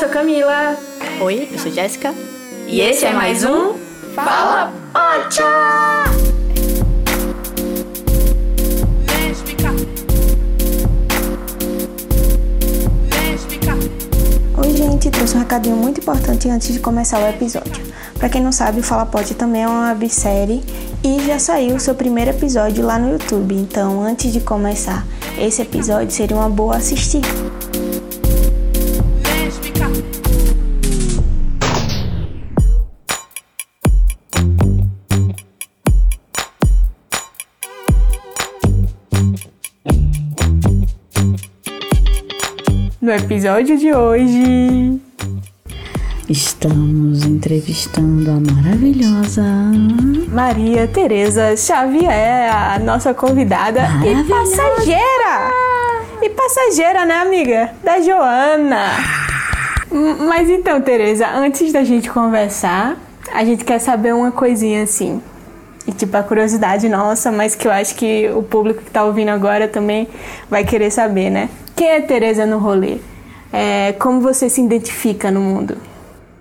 sou Camila. Oi, eu sou Jéssica. E esse é mais um Fala Pocha! Oi, gente, trouxe um recadinho muito importante antes de começar o episódio. Para quem não sabe, o Fala Pod também é uma websérie e já saiu o seu primeiro episódio lá no YouTube. Então, antes de começar esse episódio, seria uma boa assistir. No episódio de hoje, Estamos entrevistando a maravilhosa. Maria Tereza Xavier, a nossa convidada e passageira. E passageira, né, amiga? Da Joana. Mas então, Tereza, antes da gente conversar, a gente quer saber uma coisinha assim. E tipo, a curiosidade nossa, mas que eu acho que o público que tá ouvindo agora também vai querer saber, né? Quem é Tereza no rolê? É, como você se identifica no mundo?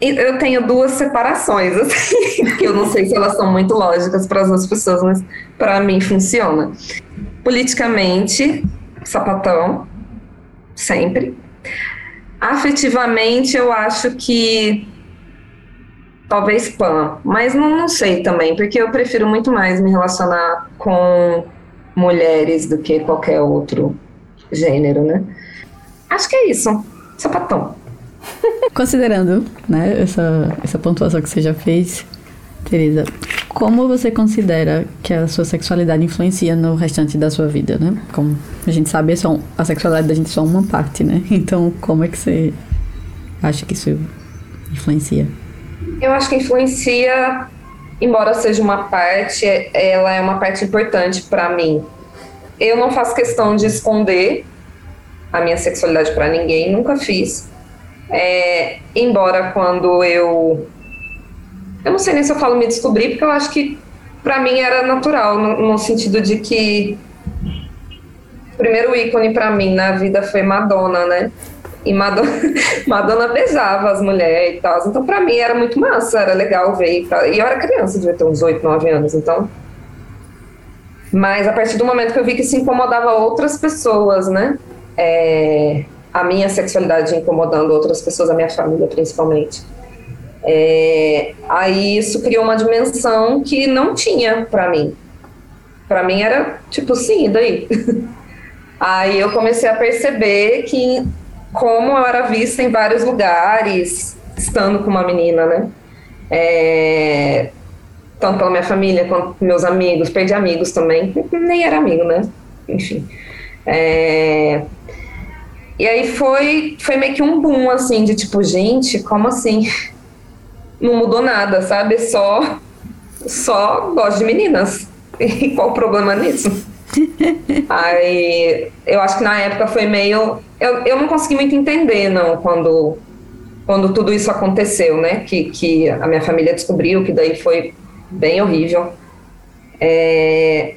Eu tenho duas separações, assim, que eu não sei se elas são muito lógicas para as outras pessoas, mas para mim funciona. Politicamente, sapatão, sempre. Afetivamente, eu acho que talvez pan, mas não, não sei também, porque eu prefiro muito mais me relacionar com mulheres do que qualquer outro gênero, né? Acho que é isso, sapatão. Considerando, né, essa, essa pontuação que você já fez, Teresa, como você considera que a sua sexualidade influencia no restante da sua vida, né? Como a gente sabe, é só a sexualidade da gente é só uma parte, né? Então, como é que você acha que isso influencia? Eu acho que influencia, embora seja uma parte, ela é uma parte importante para mim. Eu não faço questão de esconder a minha sexualidade para ninguém, nunca fiz. É, embora quando eu. Eu não sei nem se eu falo me descobrir, porque eu acho que para mim era natural, no, no sentido de que o primeiro ícone para mim na vida foi Madonna, né? E Madonna, Madonna beijava as mulheres e tal. Então, pra mim, era muito massa, era legal ver. E, tal. e eu era criança, devia ter uns 8, 9 anos, então. Mas a partir do momento que eu vi que isso incomodava outras pessoas, né? É, a minha sexualidade incomodando outras pessoas, a minha família principalmente. É, aí isso criou uma dimensão que não tinha pra mim. Pra mim era tipo, sim, e daí? Aí eu comecei a perceber que como eu era vista em vários lugares, estando com uma menina, né? É, tanto pela minha família quanto meus amigos, perdi amigos também, nem era amigo, né? Enfim. É, e aí foi, foi meio que um boom, assim, de tipo, gente, como assim? Não mudou nada, sabe? Só, só gosto de meninas. E qual o problema nisso? Aí eu acho que na época foi meio. Eu, eu não consegui muito entender, não, quando, quando tudo isso aconteceu, né? Que, que a minha família descobriu, que daí foi bem horrível. É,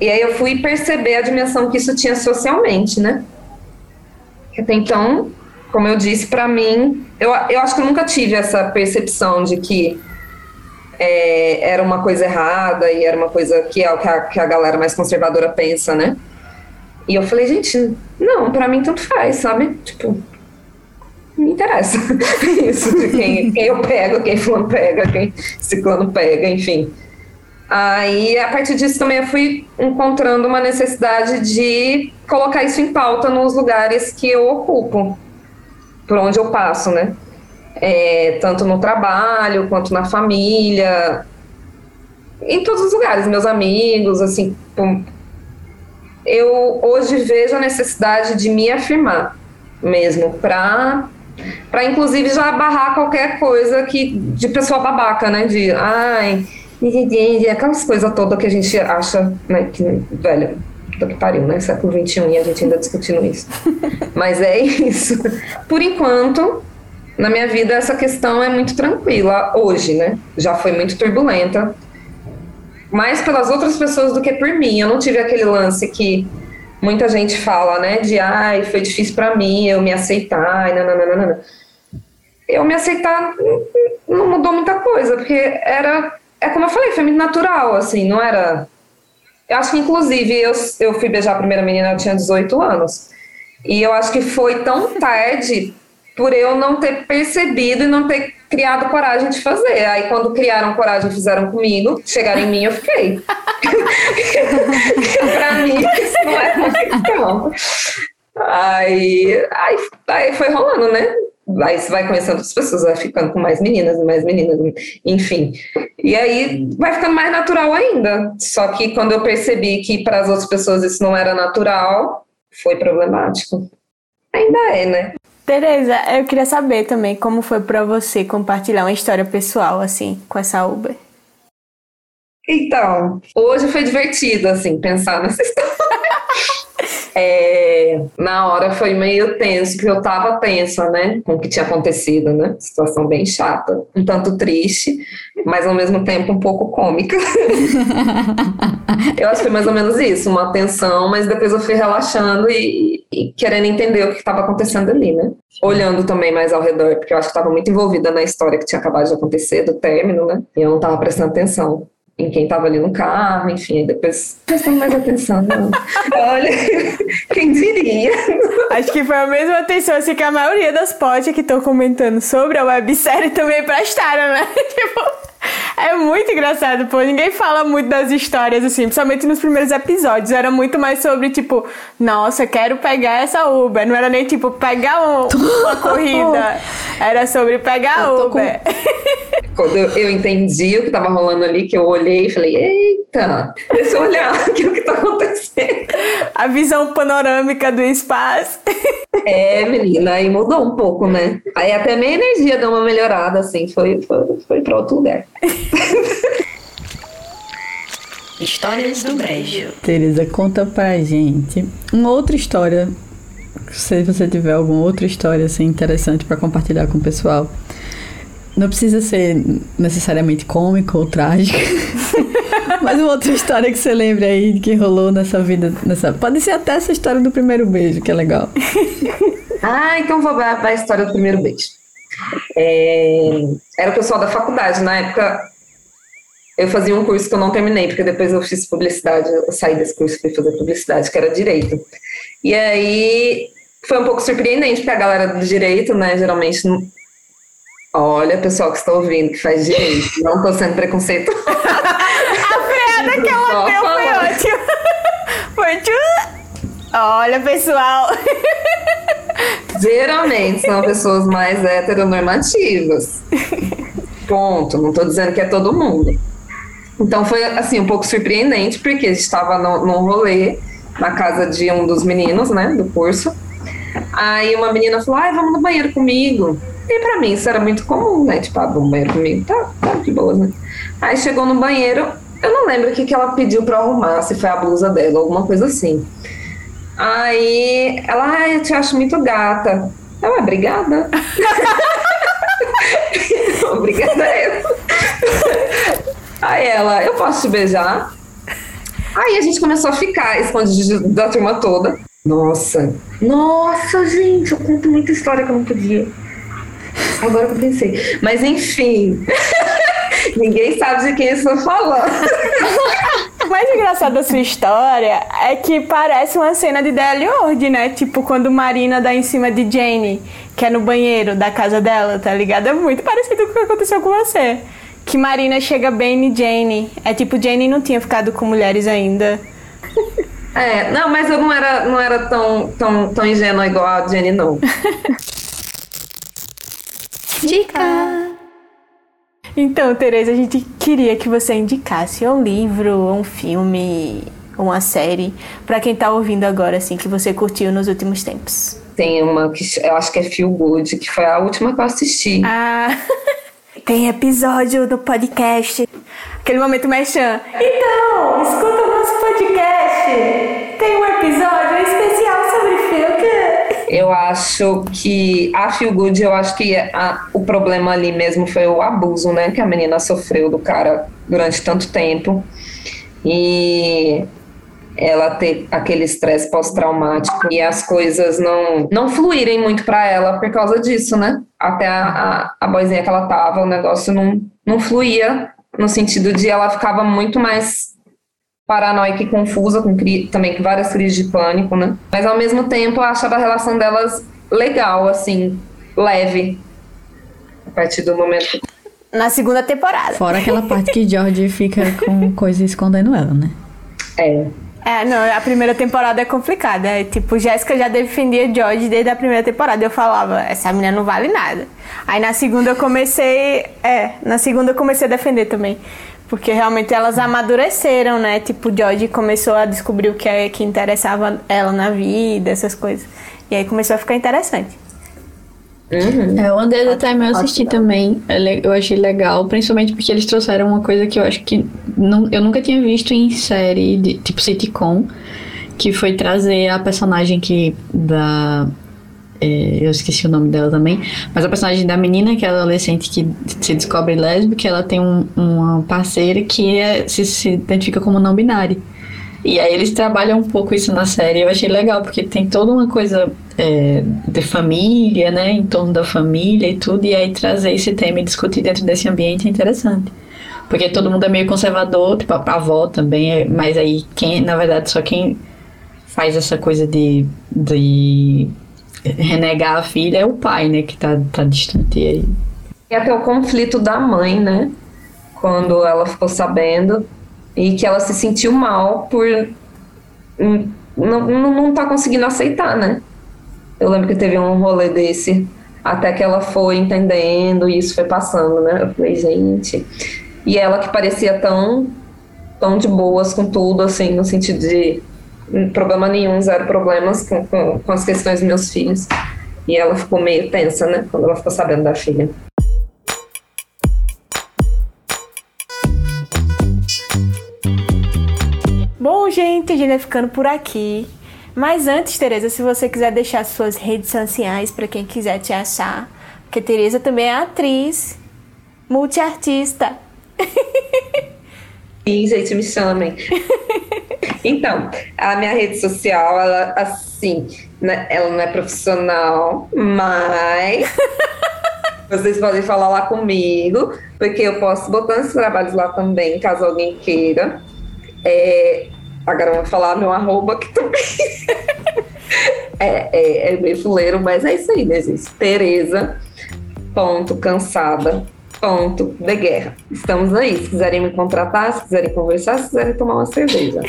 E aí eu fui perceber a dimensão que isso tinha socialmente, né? Até então, como eu disse, para mim, eu, eu acho que eu nunca tive essa percepção de que é, era uma coisa errada e era uma coisa que é o que a, que a galera mais conservadora pensa, né? E eu falei, gente, não, pra mim tanto faz, sabe? Tipo, me interessa isso de quem, quem eu pego, quem fulano pega, quem ciclano pega, enfim. Aí, a partir disso também eu fui encontrando uma necessidade de colocar isso em pauta nos lugares que eu ocupo, por onde eu passo, né? É, tanto no trabalho quanto na família, em todos os lugares, meus amigos, assim. Eu hoje vejo a necessidade de me afirmar mesmo, para para inclusive já barrar qualquer coisa que de pessoa babaca, né? De ai, aquelas coisas todas que a gente acha, né? Que, velho, puta que pariu, né? Século XXI e a gente ainda discutindo isso. Mas é isso. Por enquanto, na minha vida, essa questão é muito tranquila hoje, né? Já foi muito turbulenta. Mais pelas outras pessoas do que por mim. Eu não tive aquele lance que muita gente fala, né? De ai, foi difícil para mim eu me aceitar. E nananana. eu me aceitar não mudou muita coisa, porque era, é como eu falei, foi muito natural, assim, não era. Eu acho que, inclusive, eu, eu fui beijar a primeira menina, eu tinha 18 anos. E eu acho que foi tão tarde por eu não ter percebido e não ter criado coragem de fazer. Aí, quando criaram coragem fizeram comigo, chegaram em mim, eu fiquei. pra mim, isso não é uma questão. Aí, aí, aí foi rolando, né? Aí você vai conhecendo outras pessoas, vai ficando com mais meninas e mais meninas, enfim. E aí vai ficando mais natural ainda. Só que quando eu percebi que para as outras pessoas isso não era natural, foi problemático. Ainda é, né? Tereza, eu queria saber também como foi para você compartilhar uma história pessoal assim com essa Uber. Então, hoje foi divertido assim pensar nessa história. É, na hora foi meio tenso, porque eu tava tensa, né, com o que tinha acontecido, né, situação bem chata, um tanto triste, mas ao mesmo tempo um pouco cômica. eu acho que foi mais ou menos isso, uma tensão, mas depois eu fui relaxando e, e querendo entender o que estava acontecendo ali, né, olhando também mais ao redor, porque eu acho que estava muito envolvida na história que tinha acabado de acontecer, do término, né, e eu não estava prestando atenção em quem estava ali no carro, enfim, depois prestando mais atenção. Não. Olha, quem diria? Acho que foi a mesma atenção assim, que a maioria das potes que estão comentando sobre a websérie também prestaram, né? tipo. É muito engraçado, pô. Ninguém fala muito das histórias, assim, principalmente nos primeiros episódios. Era muito mais sobre, tipo, nossa, quero pegar essa Uber. Não era nem, tipo, pegar um, uma corrida. Era sobre pegar a Uber. Com... Quando eu, eu, entendi o que tava rolando ali, que eu olhei e falei, eita, deixa eu olhar aqui o que tá acontecendo. A visão panorâmica do espaço. É, menina, aí mudou um pouco, né? Aí até minha energia deu uma melhorada, assim, foi, foi, foi pra outro lugar. Histórias do Brejo. Tereza, conta pra gente uma outra história. Se você tiver alguma outra história assim, interessante para compartilhar com o pessoal. Não precisa ser necessariamente cômico ou trágico. Mas uma outra história que você lembra aí que rolou nessa vida. Nessa... Pode ser até essa história do primeiro beijo, que é legal. ah, então vou para a história do primeiro beijo. É, era o pessoal da faculdade. Na época, eu fazia um curso que eu não terminei, porque depois eu fiz publicidade, eu saí desse curso e fui fazer publicidade, que era direito. E aí foi um pouco surpreendente, porque a galera do direito, né, geralmente. Olha, pessoal que está ouvindo, que faz direito, não estou sendo preconceito. a freada que ela deu foi ótima. Foi. Olha, pessoal. Geralmente são pessoas mais heteronormativas. Ponto. Não estou dizendo que é todo mundo. Então foi assim um pouco surpreendente, porque a gente estava num rolê na casa de um dos meninos, né, do curso. Aí uma menina falou: "Ai, vamos no banheiro comigo". E para mim isso era muito comum, né? Tipo, ah, vamos no banheiro comigo, tá, tá de boa, né? Aí chegou no banheiro, eu não lembro o que, que ela pediu para arrumar, se foi a blusa dela, alguma coisa assim. Aí ela, ai, eu te acho muito gata. Ela, obrigada. obrigada eu. Aí ela, eu posso te beijar? Aí a gente começou a ficar escondido da turma toda. Nossa, nossa, gente, eu conto muita história que eu não podia. Agora que eu pensei. Mas enfim, ninguém sabe de quem eu estou falando. O mais engraçado da sua história é que parece uma cena de Deli Ord, né? Tipo, quando Marina dá em cima de Jane, que é no banheiro da casa dela, tá ligado? É muito parecido com o que aconteceu com você. Que Marina chega bem em Jane. É tipo, Jane não tinha ficado com mulheres ainda. É, não, mas eu não era, não era tão, tão, tão ingênua igual a Jenny, não. Dica! Então, Tereza, a gente queria que você indicasse um livro, um filme, uma série, para quem tá ouvindo agora, assim, que você curtiu nos últimos tempos. Tem uma que eu acho que é Feel Good, que foi a última que eu assisti. Ah, tem episódio do podcast. Aquele momento mexendo. Então, escuta o nosso podcast. Tem um episódio especial sobre Feel eu acho que a Feel Good, eu acho que a, o problema ali mesmo foi o abuso, né? Que a menina sofreu do cara durante tanto tempo. E ela ter aquele estresse pós-traumático e as coisas não, não fluírem muito para ela por causa disso, né? Até a, a, a boizinha que ela tava, o negócio não, não fluía no sentido de ela ficava muito mais paranoica e confusa, com também com várias crises de pânico, né? Mas ao mesmo tempo eu achava a relação delas legal, assim, leve. A partir do momento. Na segunda temporada. Fora aquela parte que George fica com coisa escondendo ela, né? É. É, não, a primeira temporada é complicada. É, tipo, Jéssica já defendia George desde a primeira temporada. Eu falava, essa menina não vale nada. Aí na segunda eu comecei. É, na segunda eu comecei a defender também. Porque realmente elas amadureceram, né? Tipo, George começou a descobrir o que, é, que interessava ela na vida, essas coisas. E aí começou a ficar interessante. Uhum. É, o Under the Time eu assisti também. Eu achei legal, principalmente porque eles trouxeram uma coisa que eu acho que não, eu nunca tinha visto em série de tipo sitcom, que foi trazer a personagem que da é, eu esqueci o nome dela também, mas a personagem da menina, que é adolescente que se descobre lésbica, ela tem um, uma parceira que é, se, se identifica como não binária. E aí eles trabalham um pouco isso na série. Eu achei legal, porque tem toda uma coisa é, de família, né? Em torno da família e tudo. E aí trazer esse tema e discutir dentro desse ambiente é interessante. Porque todo mundo é meio conservador, tipo a avó também, é, mas aí quem, na verdade, só quem faz essa coisa de, de renegar a filha é o pai, né? Que tá, tá distante aí. E até o conflito da mãe, né? Quando ela ficou sabendo e que ela se sentiu mal por não, não, não tá conseguindo aceitar, né? Eu lembro que teve um rolê desse, até que ela foi entendendo e isso foi passando, né? Eu falei, gente. E ela que parecia tão, tão de boas com tudo, assim, no sentido de problema nenhum, zero problemas com, com, com as questões dos meus filhos. E ela ficou meio tensa, né, quando ela ficou sabendo da filha. Bom, gente, a gente vai ficando por aqui. Mas antes, Tereza, se você quiser deixar suas redes sociais para quem quiser te achar, porque Tereza também é atriz, multiartista. Sim, gente, me chamem. Então, a minha rede social, ela, assim, né, ela não é profissional, mas vocês podem falar lá comigo, porque eu posso botar esses trabalhos lá também, caso alguém queira. É, agora eu vou falar meu arroba que também é, é, é meio fuleiro, mas é isso aí, né, gente? Tereza, ponto, cansada, Ponto, de guerra. Estamos aí. Se quiserem me contratar, se quiserem conversar, se quiserem tomar uma cerveja.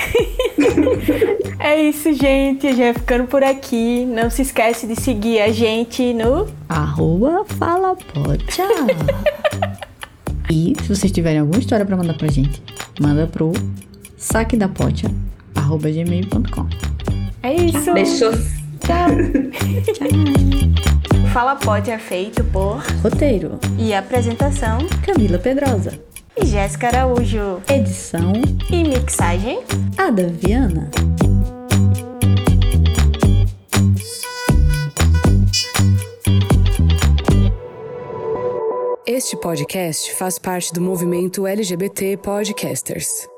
é isso, gente. A gente vai ficando por aqui. Não se esquece de seguir a gente no arroba falapocha. e se vocês tiverem alguma história para mandar pra gente, manda pro saquedapocha arroba gmail.com. É isso. Beijos. Tchau. Fala Pode é feito por Roteiro e apresentação Camila Pedrosa e Jéssica Araújo. Edição e mixagem Ada Viana. Este podcast faz parte do movimento LGBT Podcasters.